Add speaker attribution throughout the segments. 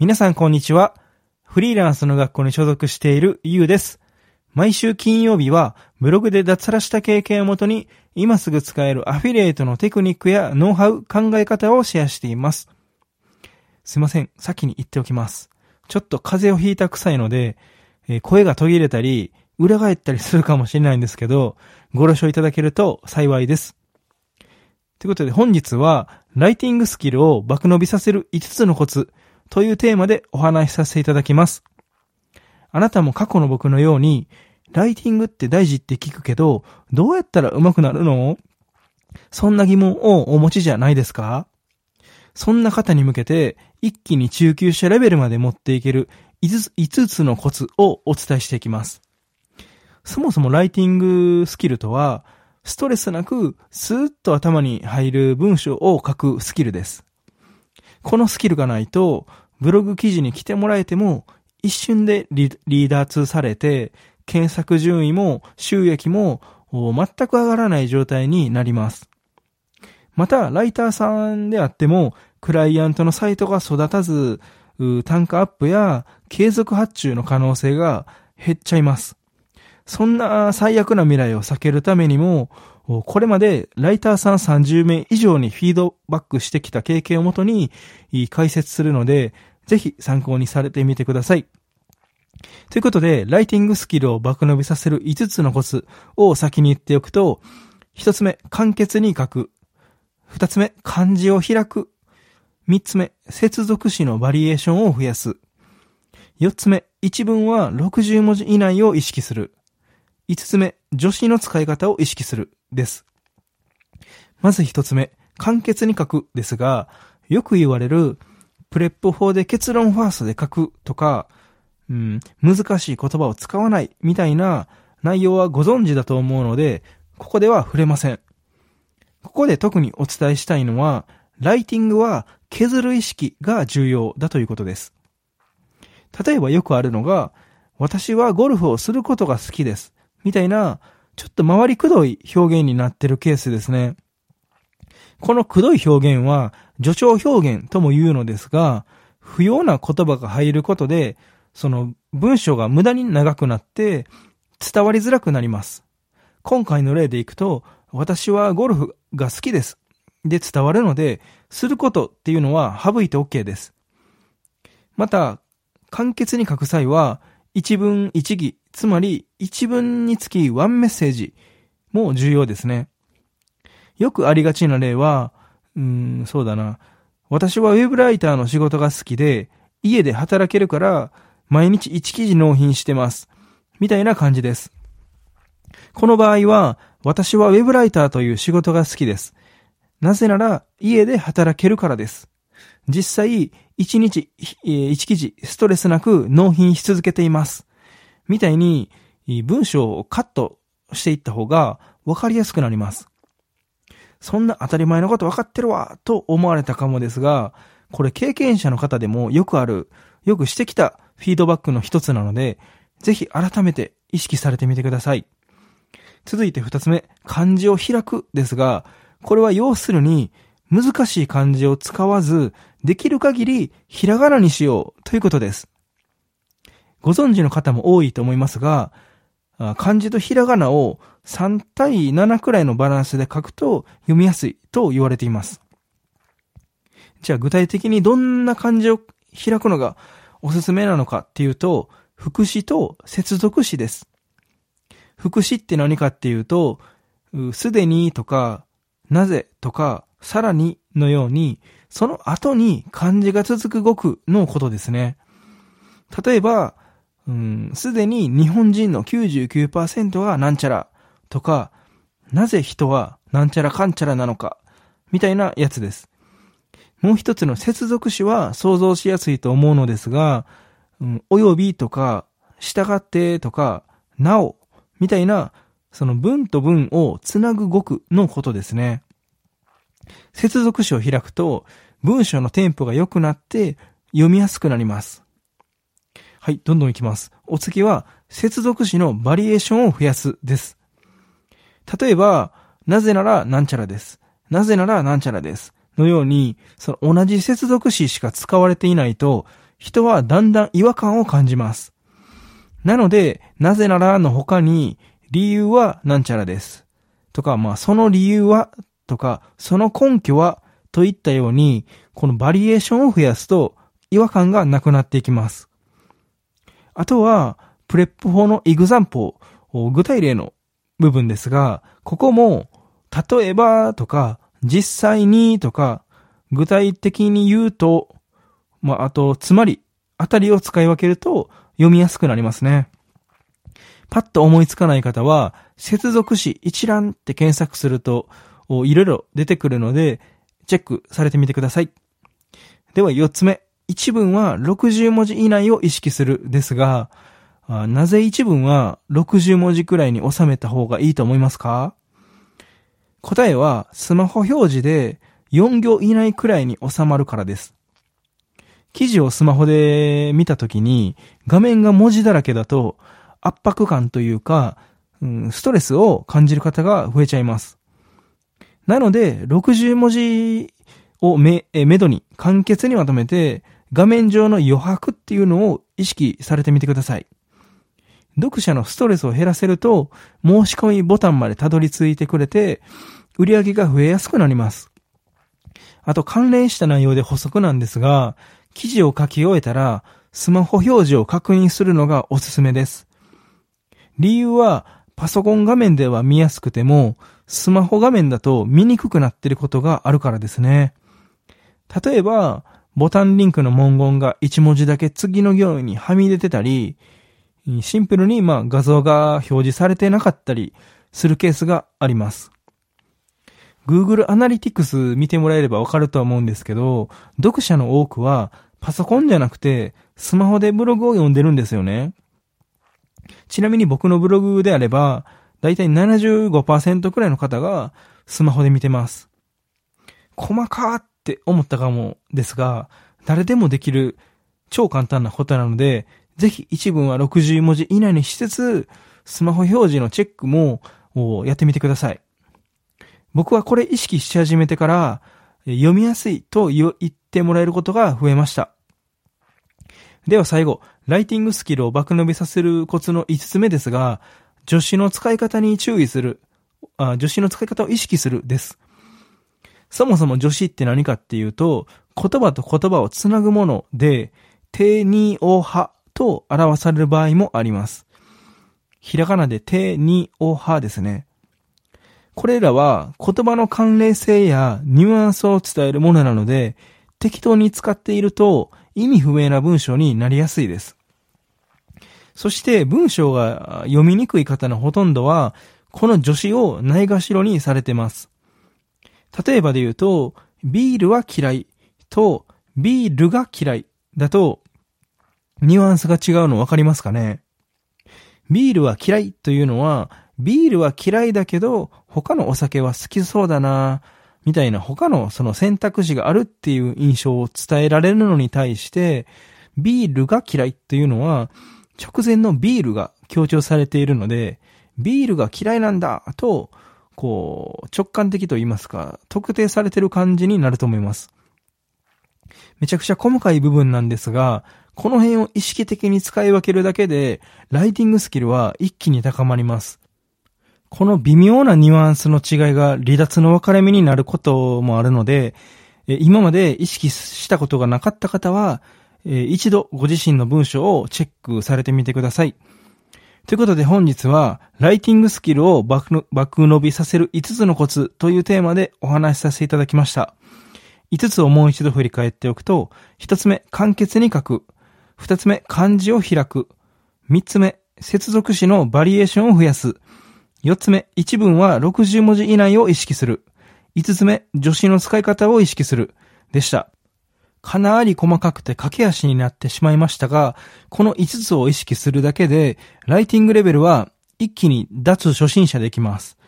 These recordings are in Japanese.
Speaker 1: 皆さんこんにちは。フリーランスの学校に所属しているゆうです。毎週金曜日はブログで脱サラした経験をもとに今すぐ使えるアフィリエイトのテクニックやノウハウ、考え方をシェアしています。すいません。先に言っておきます。ちょっと風邪をひいた臭いので、え声が途切れたり、裏返ったりするかもしれないんですけど、ご了承いただけると幸いです。ということで本日は、ライティングスキルを爆伸びさせる5つのコツというテーマでお話しさせていただきます。あなたも過去の僕のように、ライティングって大事って聞くけど、どうやったら上手くなるの？そんな疑問をお持ちじゃないですか？そんな方に向けて、一気に中級者レベルまで持っていける5つ ,5 つのコツをお伝えしていきます。そもそもライティングスキルとは、ストレスなくスーッと頭に入る文章を書くスキルです。このスキルがないと、ブログ記事に来てもらえても、一瞬でリリーダー通されて、検索順位も収益も全く上がらない状態になります。また、ライターさんであっても、クライアントのサイトが育たず、単価アップや継続発注の可能性が減っちゃいます。そんな最悪な未来を避けるためにも、これまでライターさん30名以上にフィードバックしてきた経験をもとに解説するので、ぜひ参考にされてみてください。ということで、ライティングスキルを爆伸びさせる5つのコツを先に言っておくと、1つ目、簡潔に書く。2つ目、漢字を開く。3つ目、接続詞のバリエーションを増やす。4つ目、一文は60文字以内を意識する。5つ目、助詞の使い方を意識する。です。まず1つ目、簡潔に書くですが、よく言われる、プレップ法で結論ファーストで書くとか、うん、難しい言葉を使わないみたいな内容はご存知だと思うので、ここでは触れません。ここで特にお伝えしたいのは、ライティングは削る意識が重要だということです。例えばよくあるのが、私はゴルフをすることが好きです。みたいな、ちょっと回りくどい表現になってるケースですね。このくどい表現は助長表現とも言うのですが、不要な言葉が入ることで、その文章が無駄に長くなって伝わりづらくなります。今回の例でいくと、私はゴルフが好きです。で伝わるので、することっていうのは省いて OK です。また、簡潔に書く際は、一文一義、つまり一文につきワンメッセージも重要ですね。よくありがちな例は、うん、そうだな。私はウェブライターの仕事が好きで、家で働けるから、毎日1記事納品してます。みたいな感じです。この場合は、私はウェブライターという仕事が好きです。なぜなら、家で働けるからです。実際、1日、1記事、ストレスなく納品し続けています。みたいに、文章をカットしていった方が分かりやすくなります。そんな当たり前のこと分かってるわ、と思われたかもですが、これ経験者の方でもよくある、よくしてきたフィードバックの一つなので、ぜひ改めて意識されてみてください。続いて二つ目、漢字を開くですが、これは要するに、難しい漢字を使わず、できる限りひらがなにしようということです。ご存知の方も多いと思いますが、漢字とひらがなを3対7くらいのバランスで書くと読みやすいと言われています。じゃあ具体的にどんな漢字を開くのがおすすめなのかっていうと、副詞と接続詞です。副詞って何かっていうと、すでにとか、なぜとか、さらにのように、その後に漢字が続く語句のことですね。例えば、うんすでに日本人の99%がなんちゃらとか、なぜ人はなんちゃらかんちゃらなのか、みたいなやつです。もう一つの接続詞は想像しやすいと思うのですが、うん、およびとか、従ってとか、なお、みたいな、その文と文をつなぐ語句のことですね。接続詞を開くと、文章のテンポが良くなって読みやすくなります。はい、どんどんいきます。お次は、接続詞のバリエーションを増やすです。例えば、なぜならなんちゃらです。なぜならなんちゃらです。のように、その同じ接続詞しか使われていないと、人はだんだん違和感を感じます。なので、なぜならの他に、理由はなんちゃらです。とか、まあ、その理由は、とか、その根拠は、といったように、このバリエーションを増やすと、違和感がなくなっていきます。あとは、プレップ法のイグザンポ具体例の部分ですが、ここも、例えばとか、実際にとか、具体的に言うと、まあ、あと、つまり、あたりを使い分けると読みやすくなりますね。パッと思いつかない方は、接続詞一覧って検索すると、いろいろ出てくるので、チェックされてみてください。では四つ目。一文は60文字以内を意識するですが、なぜ一文は60文字くらいに収めた方がいいと思いますか？答えはスマホ表示で4行以内くらいに収まるからです。記事をスマホで見たときに画面が文字だらけだと圧迫感というか、うん、ストレスを感じる方が増えちゃいます。なので、60文字をめ、え、めどに簡潔にまとめて、画面上の余白っていうのを意識されてみてください。読者のストレスを減らせると、申し込みボタンまでたどり着いてくれて、売り上げが増えやすくなります。あと関連した内容で補足なんですが、記事を書き終えたら、スマホ表示を確認するのがおすすめです。理由は、パソコン画面では見やすくても、スマホ画面だと見にくくなっていることがあるからですね。例えば、ボタンリンクの文言が1文字だけ次の行にはみ出てたり、シンプルにま画像が表示されてなかったりするケースがあります。Google Analytics 見てもらえればわかるとは思うんですけど、読者の多くはパソコンじゃなくてスマホでブログを読んでるんですよね。ちなみに僕のブログであれば、だいたい75%くらいの方がスマホで見てます。細かーって思ったかもですが、誰でもできる超簡単なことなので、ぜひ一文は60文字以内にしつつ、スマホ表示のチェックもやってみてください。僕はこれ意識し始めてから、読みやすいと言ってもらえることが増えました。では最後、ライティングスキルを爆伸びさせるコツの5つ目ですが、助詞の使い方に注意する、あ助詞の使い方を意識するです。そもそも助詞って何かっていうと、言葉と言葉をつなぐもので、てにおはと表される場合もあります。ひらがなでてにおはですね。これらは言葉の関連性やニュアンスを伝えるものなので、適当に使っていると意味不明な文章になりやすいです。そして文章が読みにくい方のほとんどは、この助詞をないがしろにされています。例えばで言うと、ビールは嫌いとビールが嫌いだとニュアンスが違うの分かりますかね？ビールは嫌いというのは、ビールは嫌いだけど、他のお酒は好きそうだな、みたいな他のその選択肢があるっていう印象を伝えられるのに対して、ビールが嫌いっていうのは、直前のビールが強調されているので、ビールが嫌いなんだと、こう、直感的と言いますか、特定されてる感じになると思います。めちゃくちゃ細かい部分なんですが、この辺を意識的に使い分けるだけで、ライティングスキルは一気に高まります。この微妙なニュアンスの違いが離脱の分かれ目になることもあるので、今まで意識したことがなかった方は、一度ご自身の文章をチェックされてみてください。ということで本日は、ライティングスキルを爆伸びさせる5つのコツというテーマでお話しさせていただきました。5つをもう一度振り返っておくと、1つ目、簡潔に書く。2つ目、漢字を開く。3つ目、接続詞のバリエーションを増やす。4つ目、一文は60文字以内を意識する。5つ目、助詞の使い方を意識する。でした。かなり細かくて駆け足になってしまいましたが、この5つを意識するだけで、ライティングレベルは一気に脱初心者できます。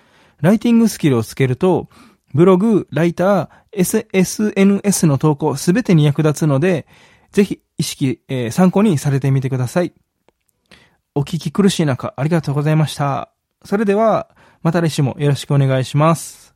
Speaker 1: ライティングスキルをつけると、ブログ、ライター、SNS の投稿すべてに役立つので、ぜひ意識、えー、参考にされてみてください。お聞き苦しい中、ありがとうございました。それでは、また来週もよろしくお願いします。